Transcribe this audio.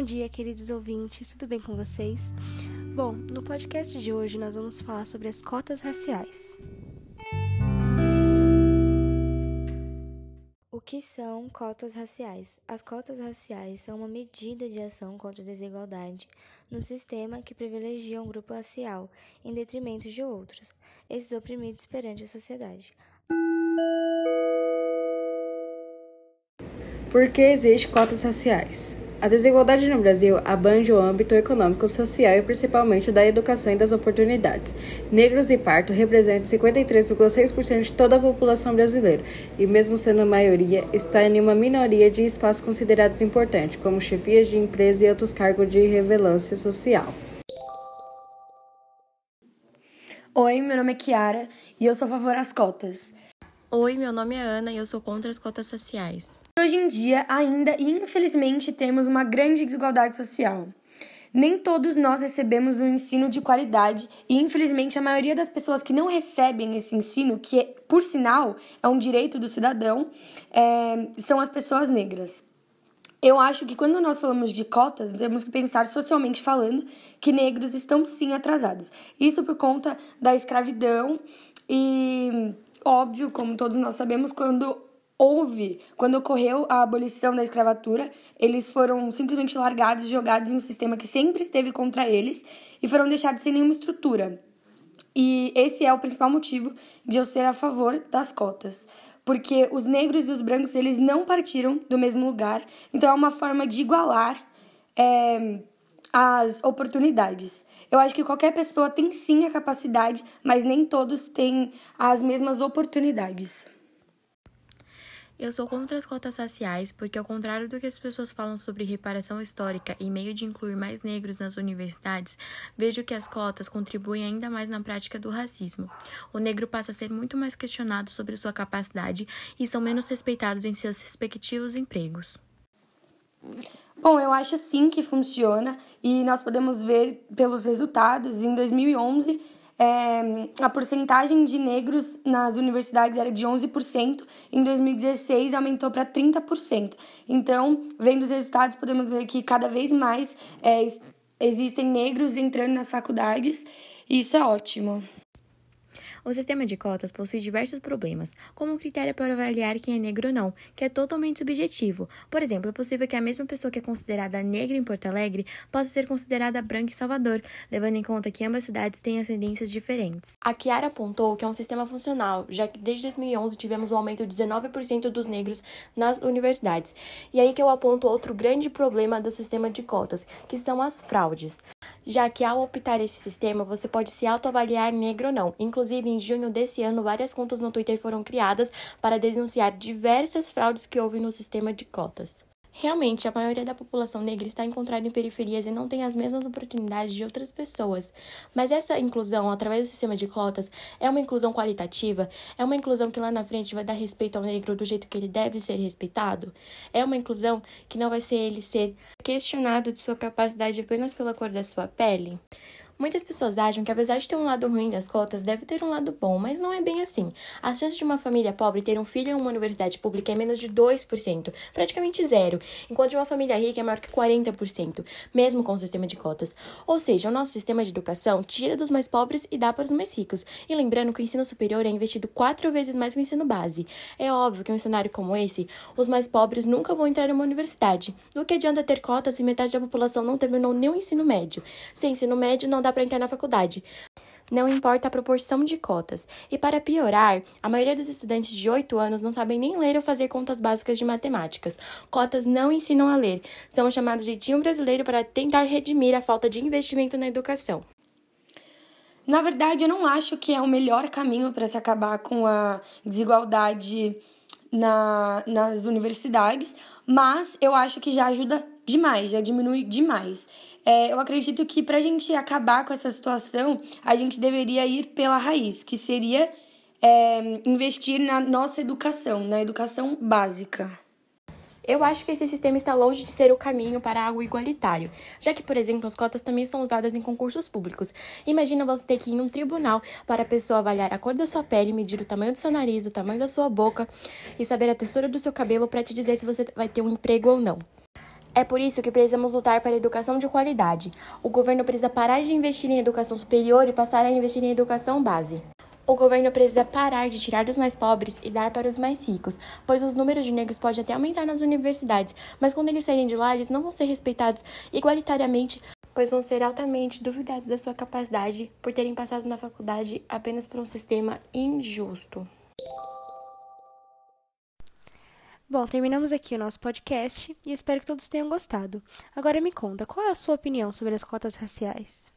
Bom dia, queridos ouvintes, tudo bem com vocês? Bom, no podcast de hoje nós vamos falar sobre as cotas raciais. O que são cotas raciais? As cotas raciais são uma medida de ação contra a desigualdade no sistema que privilegia um grupo racial em detrimento de outros, esses oprimidos perante a sociedade. Por que existem cotas raciais? A desigualdade no Brasil abrange o âmbito econômico, social e principalmente da educação e das oportunidades. Negros e parto representam 53,6% de toda a população brasileira e, mesmo sendo a maioria, está em uma minoria de espaços considerados importantes, como chefias de empresa e outros cargos de relevância social. Oi, meu nome é Kiara e eu sou a favor das cotas. Oi, meu nome é Ana e eu sou contra as cotas sociais. Hoje em dia, ainda e infelizmente, temos uma grande desigualdade social. Nem todos nós recebemos um ensino de qualidade e, infelizmente, a maioria das pessoas que não recebem esse ensino, que, por sinal, é um direito do cidadão, é, são as pessoas negras. Eu acho que quando nós falamos de cotas, temos que pensar socialmente falando que negros estão sim atrasados. Isso por conta da escravidão e óbvio, como todos nós sabemos, quando houve, quando ocorreu a abolição da escravatura, eles foram simplesmente largados jogados em um sistema que sempre esteve contra eles e foram deixados sem nenhuma estrutura. E esse é o principal motivo de eu ser a favor das cotas, porque os negros e os brancos eles não partiram do mesmo lugar, então é uma forma de igualar é, as oportunidades. Eu acho que qualquer pessoa tem sim a capacidade, mas nem todos têm as mesmas oportunidades. Eu sou contra as cotas raciais porque, ao contrário do que as pessoas falam sobre reparação histórica e meio de incluir mais negros nas universidades, vejo que as cotas contribuem ainda mais na prática do racismo. O negro passa a ser muito mais questionado sobre sua capacidade e são menos respeitados em seus respectivos empregos. Bom, eu acho sim que funciona e nós podemos ver pelos resultados. Em 2011, é, a porcentagem de negros nas universidades era de 11%, em 2016 aumentou para 30%. Então, vendo os resultados, podemos ver que cada vez mais é, existem negros entrando nas faculdades e isso é ótimo. O sistema de cotas possui diversos problemas, como o critério para avaliar quem é negro ou não, que é totalmente subjetivo. Por exemplo, é possível que a mesma pessoa que é considerada negra em Porto Alegre possa ser considerada branca em Salvador, levando em conta que ambas cidades têm ascendências diferentes. A Chiara apontou que é um sistema funcional, já que desde 2011 tivemos um aumento de 19% dos negros nas universidades. E aí que eu aponto outro grande problema do sistema de cotas, que são as fraudes já que ao optar esse sistema você pode se autoavaliar negro ou não. Inclusive, em junho desse ano, várias contas no Twitter foram criadas para denunciar diversas fraudes que houve no sistema de cotas. Realmente, a maioria da população negra está encontrada em periferias e não tem as mesmas oportunidades de outras pessoas. Mas essa inclusão, através do sistema de cotas, é uma inclusão qualitativa? É uma inclusão que lá na frente vai dar respeito ao negro do jeito que ele deve ser respeitado? É uma inclusão que não vai ser ele ser questionado de sua capacidade apenas pela cor da sua pele? Muitas pessoas acham que, apesar de ter um lado ruim das cotas, deve ter um lado bom, mas não é bem assim. A chance de uma família pobre ter um filho em uma universidade pública é menos de 2%, praticamente zero, enquanto de uma família rica é maior que 40%, mesmo com o sistema de cotas. Ou seja, o nosso sistema de educação tira dos mais pobres e dá para os mais ricos. E lembrando que o ensino superior é investido quatro vezes mais que o ensino base. É óbvio que em um cenário como esse, os mais pobres nunca vão entrar em uma universidade. Do que adianta ter cotas se metade da população não terminou nem o ensino médio? Sem ensino médio, não dá para entrar na faculdade. Não importa a proporção de cotas. E para piorar, a maioria dos estudantes de 8 anos não sabem nem ler ou fazer contas básicas de matemáticas. Cotas não ensinam a ler. São chamados de jeitinho brasileiro para tentar redimir a falta de investimento na educação. Na verdade, eu não acho que é o melhor caminho para se acabar com a desigualdade na, nas universidades, mas eu acho que já ajuda demais, já diminui demais. É, eu acredito que para a gente acabar com essa situação, a gente deveria ir pela raiz, que seria é, investir na nossa educação, na educação básica. Eu acho que esse sistema está longe de ser o caminho para algo igualitário, já que, por exemplo, as cotas também são usadas em concursos públicos. Imagina você ter que ir em um tribunal para a pessoa avaliar a cor da sua pele, medir o tamanho do seu nariz, o tamanho da sua boca e saber a textura do seu cabelo para te dizer se você vai ter um emprego ou não. É por isso que precisamos lutar para a educação de qualidade. O governo precisa parar de investir em educação superior e passar a investir em educação base. O governo precisa parar de tirar dos mais pobres e dar para os mais ricos, pois os números de negros podem até aumentar nas universidades, mas quando eles saírem de lá, eles não vão ser respeitados igualitariamente, pois vão ser altamente duvidados da sua capacidade por terem passado na faculdade apenas por um sistema injusto. Bom, terminamos aqui o nosso podcast e espero que todos tenham gostado. Agora me conta, qual é a sua opinião sobre as cotas raciais?